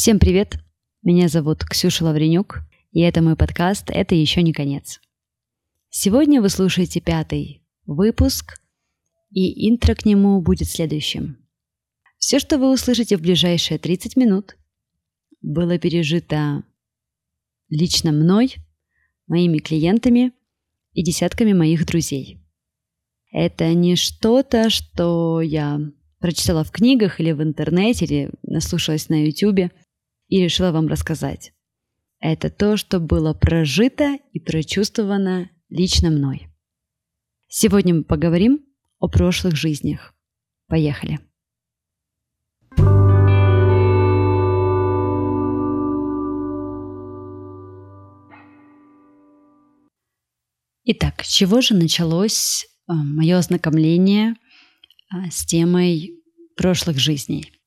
Всем привет! Меня зовут Ксюша Лавренюк, и это мой подкаст «Это еще не конец». Сегодня вы слушаете пятый выпуск, и интро к нему будет следующим. Все, что вы услышите в ближайшие 30 минут, было пережито лично мной, моими клиентами и десятками моих друзей. Это не что-то, что я прочитала в книгах или в интернете, или наслушалась на ютюбе и решила вам рассказать. Это то, что было прожито и прочувствовано лично мной. Сегодня мы поговорим о прошлых жизнях. Поехали! Итак, с чего же началось э, мое ознакомление э, с темой прошлых жизней?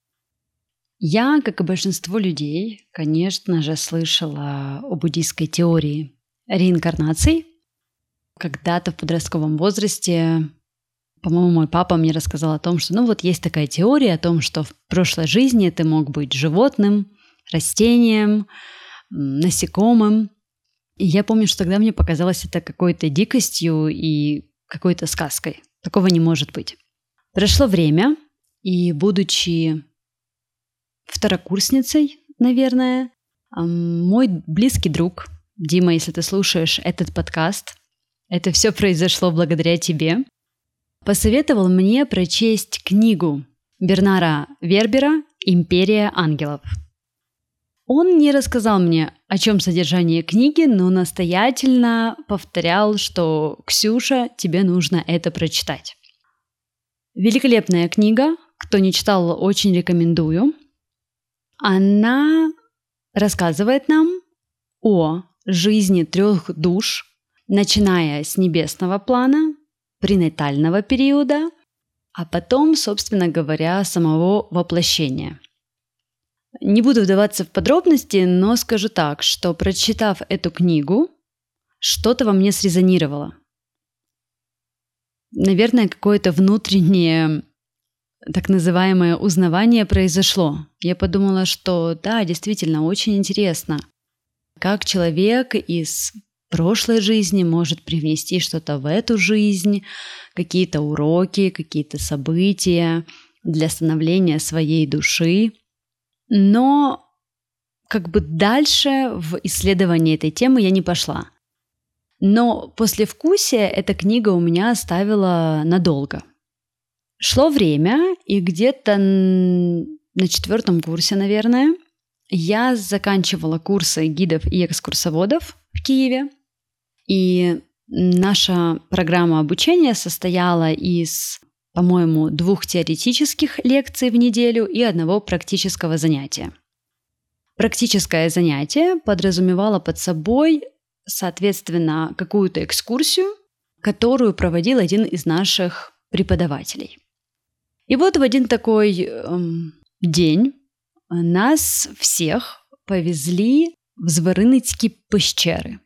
Я, как и большинство людей, конечно же, слышала о буддийской теории реинкарнаций. Когда-то в подростковом возрасте, по-моему, мой папа мне рассказал о том, что ну вот есть такая теория о том, что в прошлой жизни ты мог быть животным, растением, насекомым. И я помню, что тогда мне показалось это какой-то дикостью и какой-то сказкой. Такого не может быть. Прошло время, и будучи второкурсницей, наверное, мой близкий друг, Дима, если ты слушаешь этот подкаст, это все произошло благодаря тебе, посоветовал мне прочесть книгу Бернара Вербера «Империя ангелов». Он не рассказал мне, о чем содержание книги, но настоятельно повторял, что «Ксюша, тебе нужно это прочитать». Великолепная книга, кто не читал, очень рекомендую. Она рассказывает нам о жизни трех душ, начиная с небесного плана, пренатального периода, а потом, собственно говоря, самого воплощения – не буду вдаваться в подробности, но скажу так, что прочитав эту книгу, что-то во мне срезонировало. Наверное, какое-то внутреннее так называемое узнавание произошло. Я подумала, что да, действительно, очень интересно, как человек из прошлой жизни может привнести что-то в эту жизнь, какие-то уроки, какие-то события для становления своей души. Но как бы дальше в исследовании этой темы я не пошла. Но после вкусия эта книга у меня оставила надолго. Шло время, и где-то на четвертом курсе, наверное, я заканчивала курсы гидов и экскурсоводов в Киеве. И наша программа обучения состояла из по-моему, двух теоретических лекций в неделю и одного практического занятия. Практическое занятие подразумевало под собой, соответственно, какую-то экскурсию, которую проводил один из наших преподавателей. И вот в один такой эм, день нас всех повезли в Зворыныцькі пещеры,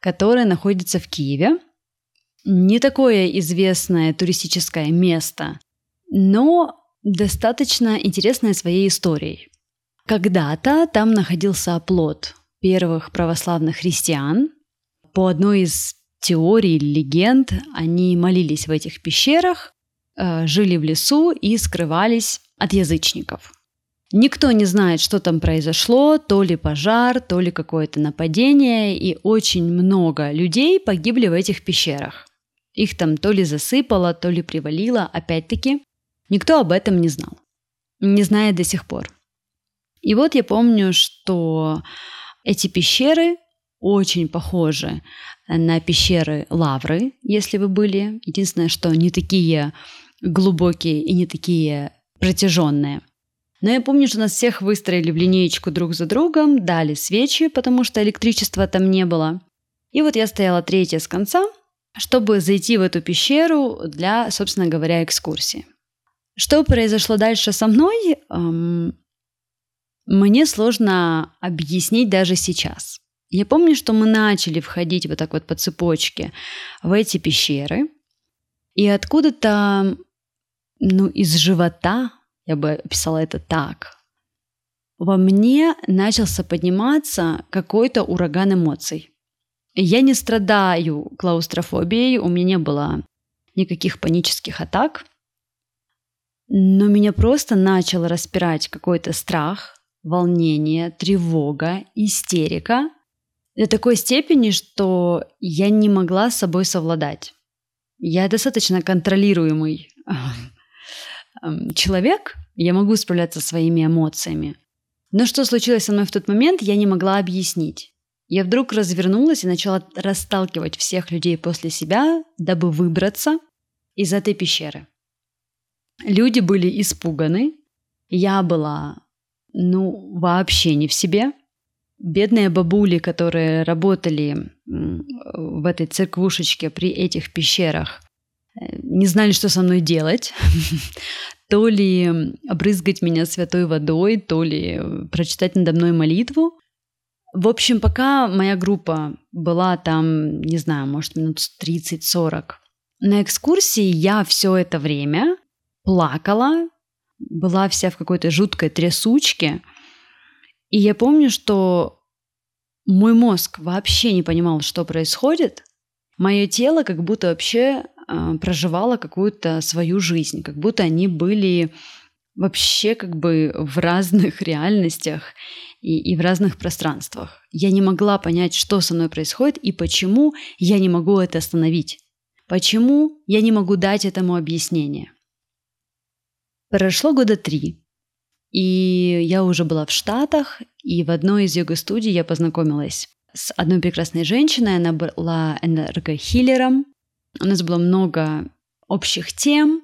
которые находятся в Киеве – не такое известное туристическое место, но достаточно интересное своей историей. Когда-то там находился оплот первых православных христиан. По одной из теорий легенд они молились в этих пещерах, э, жили в лесу и скрывались от язычников. Никто не знает, что там произошло, то ли пожар, то ли какое-то нападение, и очень много людей погибли в этих пещерах. Их там то ли засыпало, то ли привалило, опять-таки. Никто об этом не знал. Не знает до сих пор. И вот я помню, что эти пещеры очень похожи на пещеры Лавры, если вы были. Единственное, что не такие глубокие и не такие протяженные. Но я помню, что нас всех выстроили в линеечку друг за другом, дали свечи, потому что электричества там не было. И вот я стояла третья с конца, чтобы зайти в эту пещеру для, собственно говоря, экскурсии. Что произошло дальше со мной, эм, мне сложно объяснить даже сейчас. Я помню, что мы начали входить вот так вот по цепочке в эти пещеры, и откуда-то, ну, из живота, я бы описала это так, во мне начался подниматься какой-то ураган эмоций. Я не страдаю клаустрофобией, у меня не было никаких панических атак, но меня просто начал распирать какой-то страх, волнение, тревога, истерика до такой степени, что я не могла с собой совладать. Я достаточно контролируемый человек, я могу справляться со своими эмоциями. Но что случилось со мной в тот момент, я не могла объяснить. Я вдруг развернулась и начала расталкивать всех людей после себя, дабы выбраться из этой пещеры. Люди были испуганы. Я была, ну, вообще не в себе. Бедные бабули, которые работали в этой церквушечке при этих пещерах, не знали, что со мной делать. То ли обрызгать меня святой водой, то ли прочитать надо мной молитву. В общем, пока моя группа была там, не знаю, может, минут 30-40, на экскурсии я все это время плакала, была вся в какой-то жуткой трясучке. И я помню, что мой мозг вообще не понимал, что происходит. Мое тело как будто вообще э, проживало какую-то свою жизнь, как будто они были вообще как бы в разных реальностях и, и в разных пространствах. Я не могла понять, что со мной происходит и почему я не могу это остановить. Почему я не могу дать этому объяснение. Прошло года три, и я уже была в Штатах, и в одной из йога-студий я познакомилась с одной прекрасной женщиной. Она была энергохиллером. У нас было много общих тем.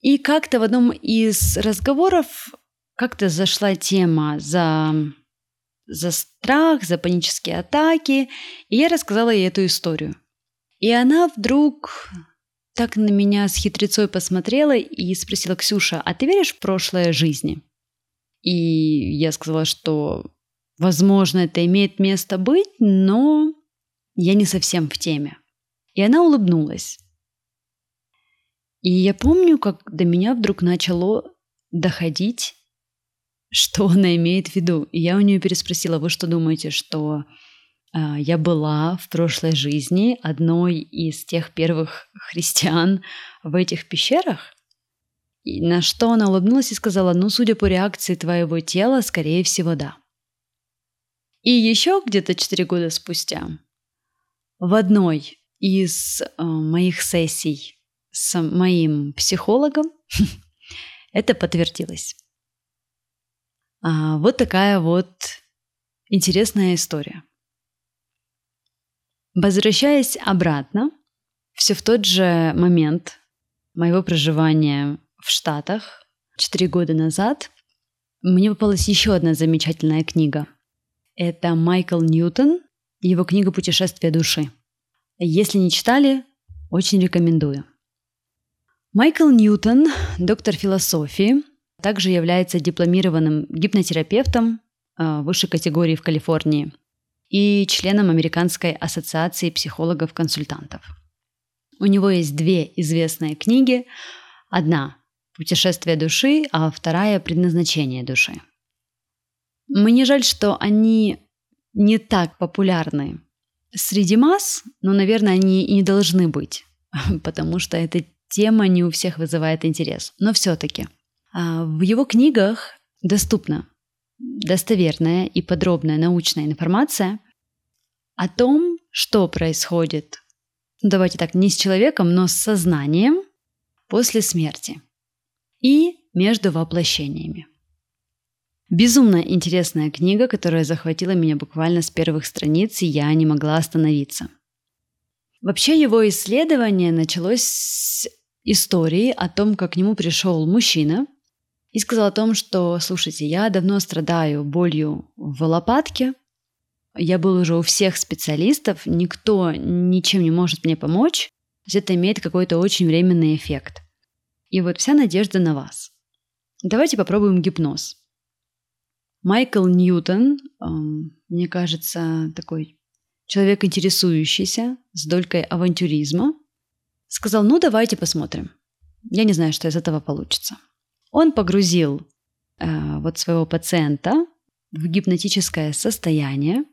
И как-то в одном из разговоров как-то зашла тема за, за страх, за панические атаки, и я рассказала ей эту историю. И она вдруг так на меня с хитрецой посмотрела и спросила, Ксюша, а ты веришь в прошлое жизни? И я сказала, что, возможно, это имеет место быть, но я не совсем в теме. И она улыбнулась. И я помню, как до меня вдруг начало доходить, что она имеет в виду. И я у нее переспросила, вы что думаете, что э, я была в прошлой жизни одной из тех первых христиан в этих пещерах? И на что она улыбнулась и сказала, ну, судя по реакции твоего тела, скорее всего, да. И еще где-то 4 года спустя в одной из э, моих сессий с моим психологом это подтвердилось. А, вот такая вот интересная история. Возвращаясь обратно, все в тот же момент моего проживания в Штатах 4 года назад мне попалась еще одна замечательная книга. Это Майкл Ньютон, его книга «Путешествие души». Если не читали, очень рекомендую. Майкл Ньютон, доктор философии, также является дипломированным гипнотерапевтом э, высшей категории в Калифорнии и членом Американской ассоциации психологов-консультантов. У него есть две известные книги. Одна «Путешествие души», а вторая «Предназначение души». Мне жаль, что они не так популярны среди масс, но, наверное, они и не должны быть, потому что эта тема не у всех вызывает интерес. Но все-таки а, в его книгах доступна достоверная и подробная научная информация о том, что происходит, ну, давайте так, не с человеком, но с сознанием после смерти и между воплощениями. Безумно интересная книга, которая захватила меня буквально с первых страниц, и я не могла остановиться. Вообще его исследование началось с истории о том, как к нему пришел мужчина и сказал о том, что, слушайте, я давно страдаю болью в лопатке, я был уже у всех специалистов, никто ничем не может мне помочь, то есть это имеет какой-то очень временный эффект. И вот вся надежда на вас. Давайте попробуем гипноз. Майкл Ньютон, эм, мне кажется, такой человек интересующийся, с долькой авантюризма, сказал, ну давайте посмотрим. Я не знаю, что из этого получится. Он погрузил э, вот своего пациента в гипнотическое состояние.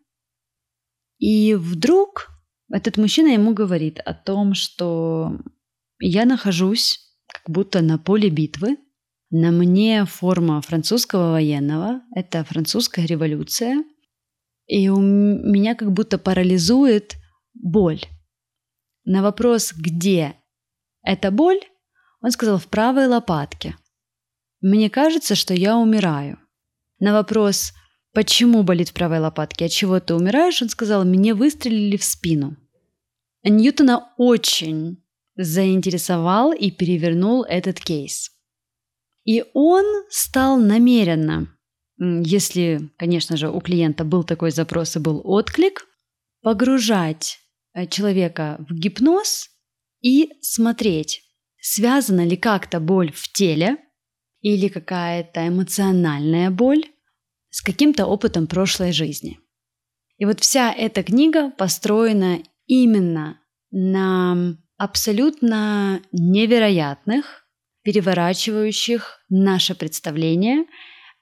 И вдруг этот мужчина ему говорит о том, что я нахожусь как будто на поле битвы, на мне форма французского военного, это французская революция, и у меня как будто парализует боль. На вопрос, где эта боль, он сказал в правой лопатке. Мне кажется, что я умираю. На вопрос, почему болит в правой лопатке, от чего ты умираешь, он сказал, мне выстрелили в спину. Ньютона очень заинтересовал и перевернул этот кейс. И он стал намеренно, если, конечно же, у клиента был такой запрос и был отклик, погружать э, человека в гипноз и смотреть, связана ли как-то боль в теле или какая-то эмоциональная боль с каким-то опытом прошлой жизни. И вот вся эта книга построена именно на абсолютно невероятных, переворачивающих наше представление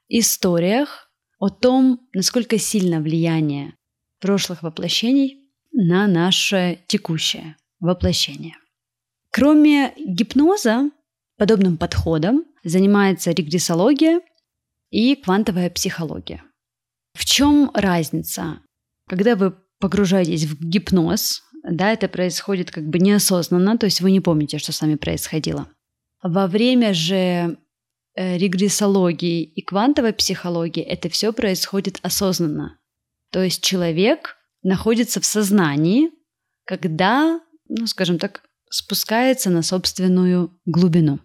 историях о том, насколько сильно влияние прошлых воплощений на наше текущее воплощение. Кроме гипноза, подобным подходом занимается регрессология и квантовая психология. В чем разница? Когда вы погружаетесь в гипноз, да, это происходит как бы неосознанно, то есть вы не помните, что с вами происходило. Во время же э, регрессологии и квантовой психологии это все происходит осознанно. То есть человек находится в сознании, когда, ну, скажем так, спускается на собственную глубину.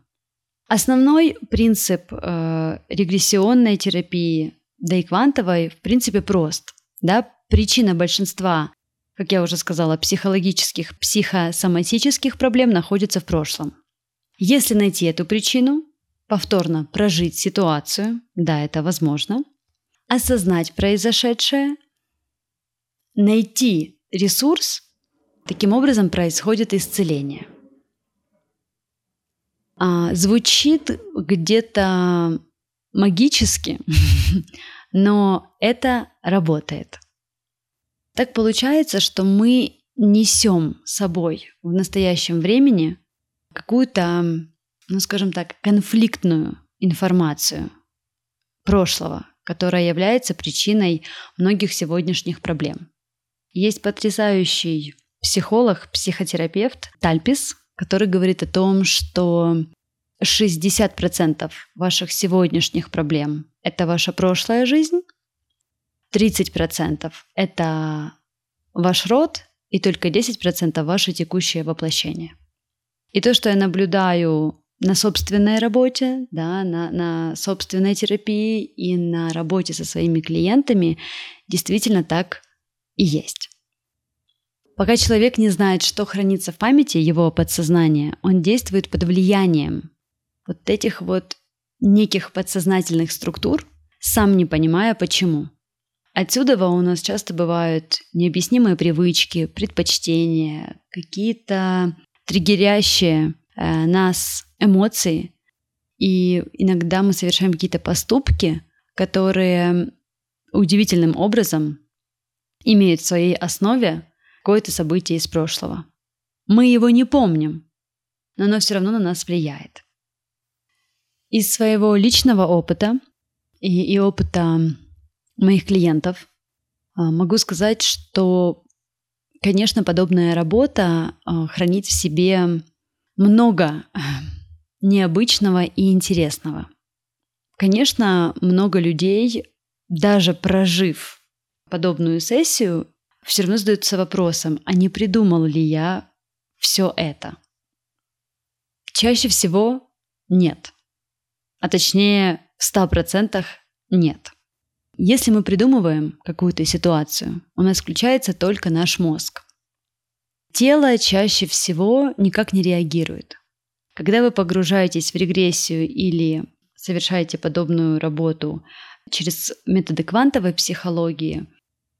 Основной принцип э, регрессионной терапии, да и квантовой, в принципе, прост. Да? Причина большинства как я уже сказала, психологических, психосоматических проблем находится в прошлом. Если найти эту причину, повторно прожить ситуацию, да, это возможно, осознать произошедшее, найти ресурс, таким образом происходит исцеление. А, звучит где-то магически, но это работает. Так получается, что мы несем собой в настоящем времени какую-то, ну скажем так, конфликтную информацию прошлого, которая является причиной многих сегодняшних проблем. Есть потрясающий психолог, психотерапевт Тальпис, который говорит о том, что 60% ваших сегодняшних проблем – это ваша прошлая жизнь, 30% – это ваш род, и только 10% – ваше текущее воплощение. И то, что я наблюдаю на собственной работе, да, на, на собственной терапии и на работе со своими клиентами, действительно так и есть. Пока человек не знает, что хранится в памяти его подсознания, он действует под влиянием вот этих вот неких подсознательных структур, сам не понимая почему – Отсюда у нас часто бывают необъяснимые привычки, предпочтения, какие-то триггерящие э, нас эмоции. И иногда мы совершаем какие-то поступки, которые удивительным образом имеют в своей основе какое-то событие из прошлого. Мы его не помним, но оно все равно на нас влияет. Из своего личного опыта и, и опыта моих клиентов. А, могу сказать, что, конечно, подобная работа а, хранит в себе много необычного и интересного. Конечно, много людей, даже прожив подобную сессию, все равно задаются вопросом, а не придумал ли я все это? Чаще всего нет. А точнее, в 100% нет. Если мы придумываем какую-то ситуацию, у нас включается только наш мозг. Тело чаще всего никак не реагирует. Когда вы погружаетесь в регрессию или совершаете подобную работу через методы квантовой психологии,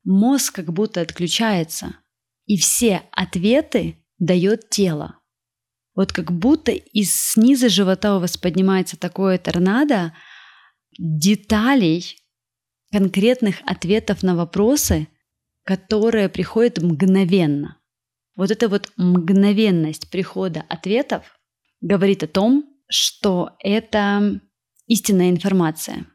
мозг как будто отключается, и все ответы дает тело. Вот как будто из снизу живота у вас поднимается такое торнадо деталей, конкретных ответов на вопросы, которые приходят мгновенно. Вот эта вот мгновенность прихода ответов говорит о том, что это истинная информация.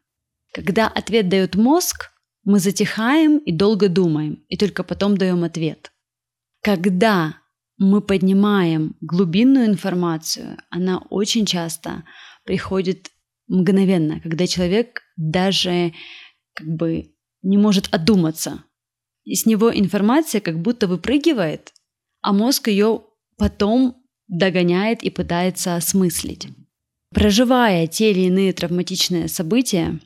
Когда ответ дает мозг, мы затихаем и долго думаем, и только потом даем ответ. Когда мы поднимаем глубинную информацию, она очень часто приходит мгновенно, когда человек даже как бы не может одуматься. И с него информация как будто выпрыгивает, а мозг ее потом догоняет и пытается осмыслить. Проживая те или иные травматичные события,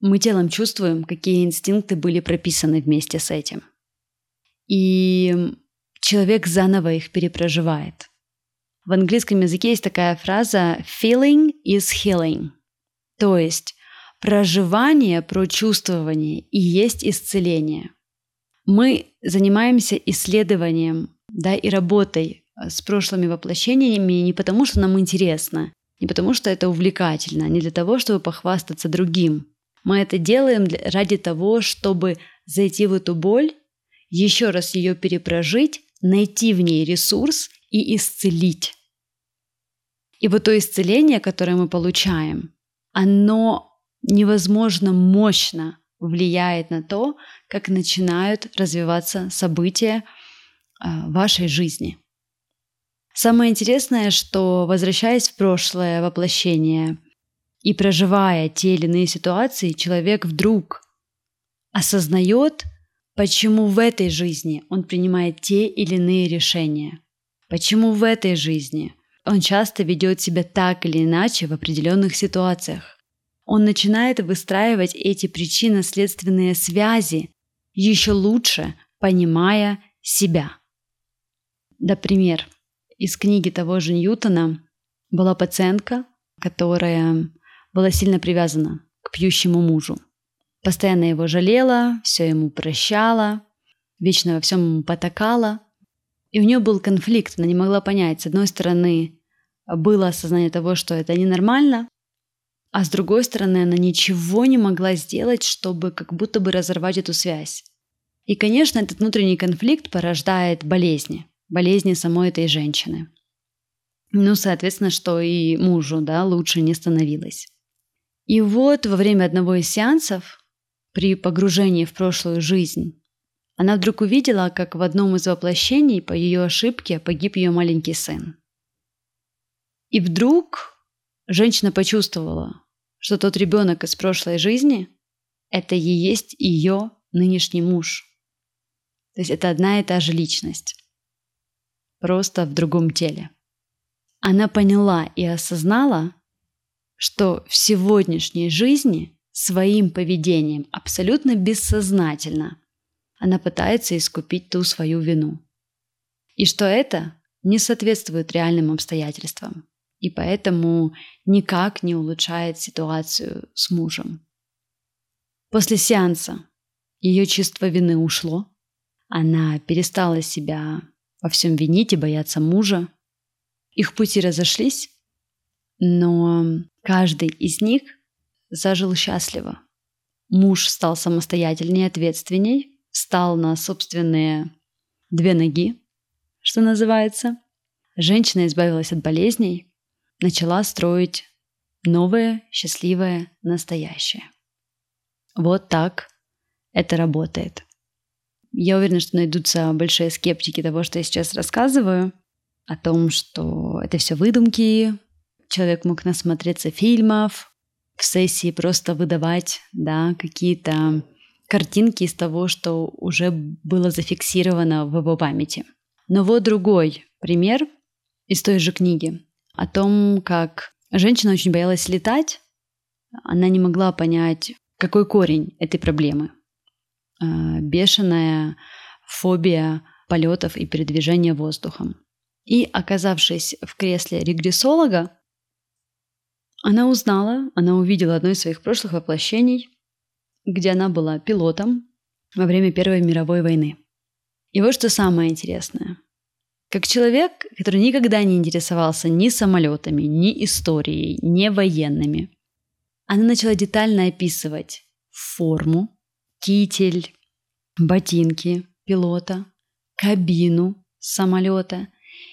мы телом чувствуем, какие инстинкты были прописаны вместе с этим. И человек заново их перепроживает. В английском языке есть такая фраза «feeling is healing», то есть проживание, прочувствование и есть исцеление. Мы занимаемся исследованием да, и работой э, с прошлыми воплощениями не потому, что нам интересно, не потому, что это увлекательно, не для того, чтобы похвастаться другим. Мы это делаем ради того, чтобы зайти в эту боль, еще раз ее перепрожить, найти в ней ресурс и исцелить. И вот то исцеление, которое мы получаем, оно невозможно мощно влияет на то, как начинают развиваться события а, вашей жизни. Самое интересное, что возвращаясь в прошлое воплощение и проживая те или иные ситуации, человек вдруг осознает, почему в этой жизни он принимает те или иные решения, почему в этой жизни он часто ведет себя так или иначе в определенных ситуациях. Он начинает выстраивать эти причинно-следственные связи, еще лучше понимая себя. Например, из книги того же Ньютона была пациентка, которая была сильно привязана к пьющему мужу. Постоянно его жалела, все ему прощала, вечно во всем ему потакала. И у нее был конфликт, она не могла понять. С одной стороны, было осознание того, что это ненормально, а с другой стороны, она ничего не могла сделать, чтобы как будто бы разорвать эту связь. И, конечно, этот внутренний конфликт порождает болезни болезни самой этой женщины. Ну, соответственно, что и мужу, да, лучше не становилось. И вот во время одного из сеансов, при погружении в прошлую жизнь, она вдруг увидела, как в одном из воплощений по ее ошибке погиб ее маленький сын. И вдруг женщина почувствовала, что тот ребенок из прошлой жизни – это и есть ее нынешний муж. То есть это одна и та же личность просто в другом теле. Она поняла и осознала, что в сегодняшней жизни своим поведением абсолютно бессознательно она пытается искупить ту свою вину. И что это не соответствует реальным обстоятельствам, и поэтому никак не улучшает ситуацию с мужем. После сеанса ее чувство вины ушло, она перестала себя во всем винить и бояться мужа. Их пути разошлись, но каждый из них зажил счастливо. Муж стал самостоятельнее, ответственней, встал на собственные две ноги, что называется. Женщина избавилась от болезней, начала строить новое, счастливое, настоящее. Вот так это работает. Я уверена, что найдутся большие скептики того, что я сейчас рассказываю, о том, что это все выдумки, человек мог насмотреться фильмов, в сессии просто выдавать да, какие-то картинки из того, что уже было зафиксировано в его памяти. Но вот другой пример из той же книги о том, как женщина очень боялась летать, она не могла понять, какой корень этой проблемы. Э, бешеная фобия полетов и передвижения воздухом. И, оказавшись в кресле регрессолога, она узнала, она увидела одно из своих прошлых воплощений, где она была пилотом во время Первой мировой войны. И вот что самое интересное. Как человек, который никогда не интересовался ни самолетами, ни историей, ни военными, она начала детально описывать форму, китель, ботинки пилота, кабину самолета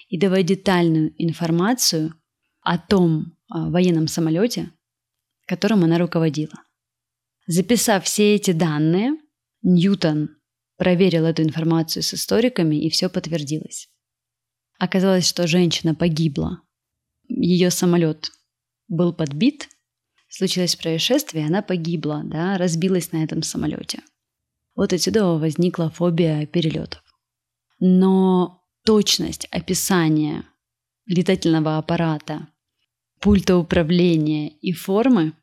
и давать детальную информацию о том о военном самолете, которым она руководила. Записав все эти данные, Ньютон проверил эту информацию с историками, и все подтвердилось. Оказалось, что женщина погибла. Ее самолет был подбит, случилось происшествие, она погибла, да, разбилась на этом самолете. Вот отсюда возникла фобия перелетов. Но точность описания летательного аппарата, пульта управления и формы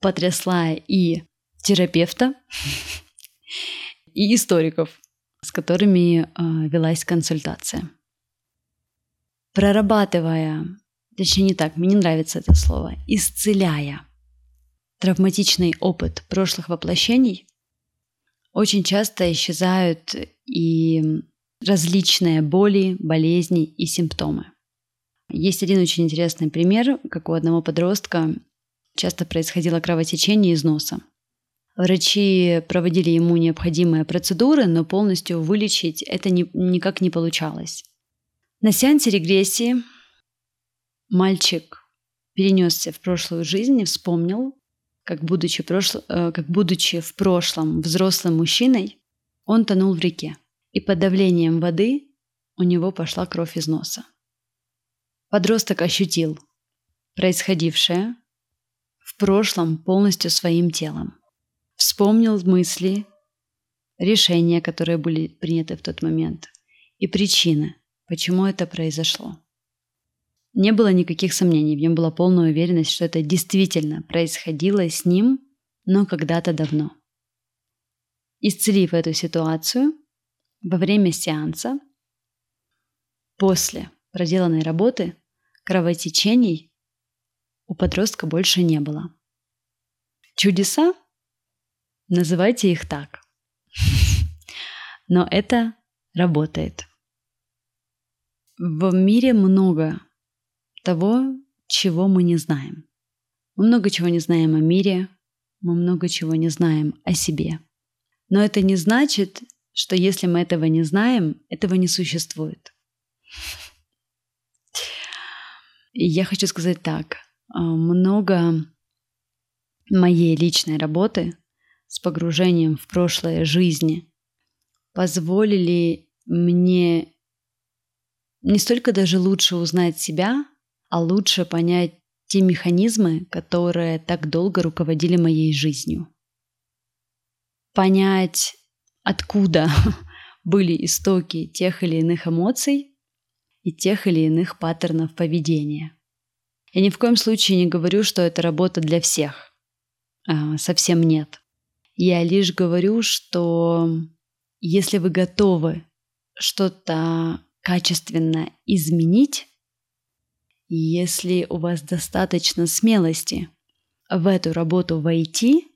потрясла и терапевта, и историков, с которыми э, велась консультация. Прорабатывая, точнее не так, мне не нравится это слово, исцеляя травматичный опыт прошлых воплощений, очень часто исчезают и различные боли, болезни и симптомы. Есть один очень интересный пример, как у одного подростка часто происходило кровотечение из носа. Врачи проводили ему необходимые процедуры, но полностью вылечить это ни, никак не получалось. На сеансе регрессии мальчик перенесся в прошлую жизнь и вспомнил, как будучи, прошло, э, как будучи в прошлом взрослым мужчиной, он тонул в реке, и под давлением воды у него пошла кровь из носа. Подросток ощутил происходившее в прошлом полностью своим телом. Вспомнил мысли, решения, которые были приняты в тот момент, и причины, почему это произошло. Не было никаких сомнений, в нем была полная уверенность, что это действительно происходило с ним, но когда-то давно. Исцелив эту ситуацию, во время сеанса, после проделанной работы, кровотечений у подростка больше не было. Чудеса? Называйте их так. Но это работает. В мире много того, чего мы не знаем. Мы много чего не знаем о мире, мы много чего не знаем о себе. Но это не значит, что если мы этого не знаем, этого не существует. И я хочу сказать так. А, много моей личной работы с погружением в прошлое жизни позволили мне не столько даже лучше узнать себя, а лучше понять те механизмы, которые так долго руководили моей жизнью. Понять, откуда были истоки тех или иных эмоций и тех или иных паттернов поведения. Я ни в коем случае не говорю, что это работа для всех. А, совсем нет. Я лишь говорю, что если вы готовы что-то качественно изменить, если у вас достаточно смелости в эту работу войти,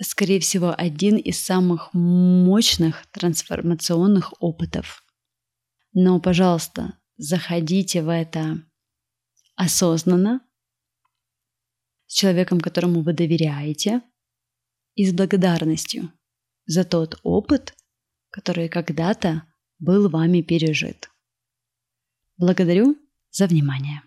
скорее всего, один из самых мощных трансформационных опытов. Но, пожалуйста, заходите в это осознанно, с человеком, которому вы доверяете, и с благодарностью за тот опыт, который когда-то был вами пережит. Благодарю за внимание.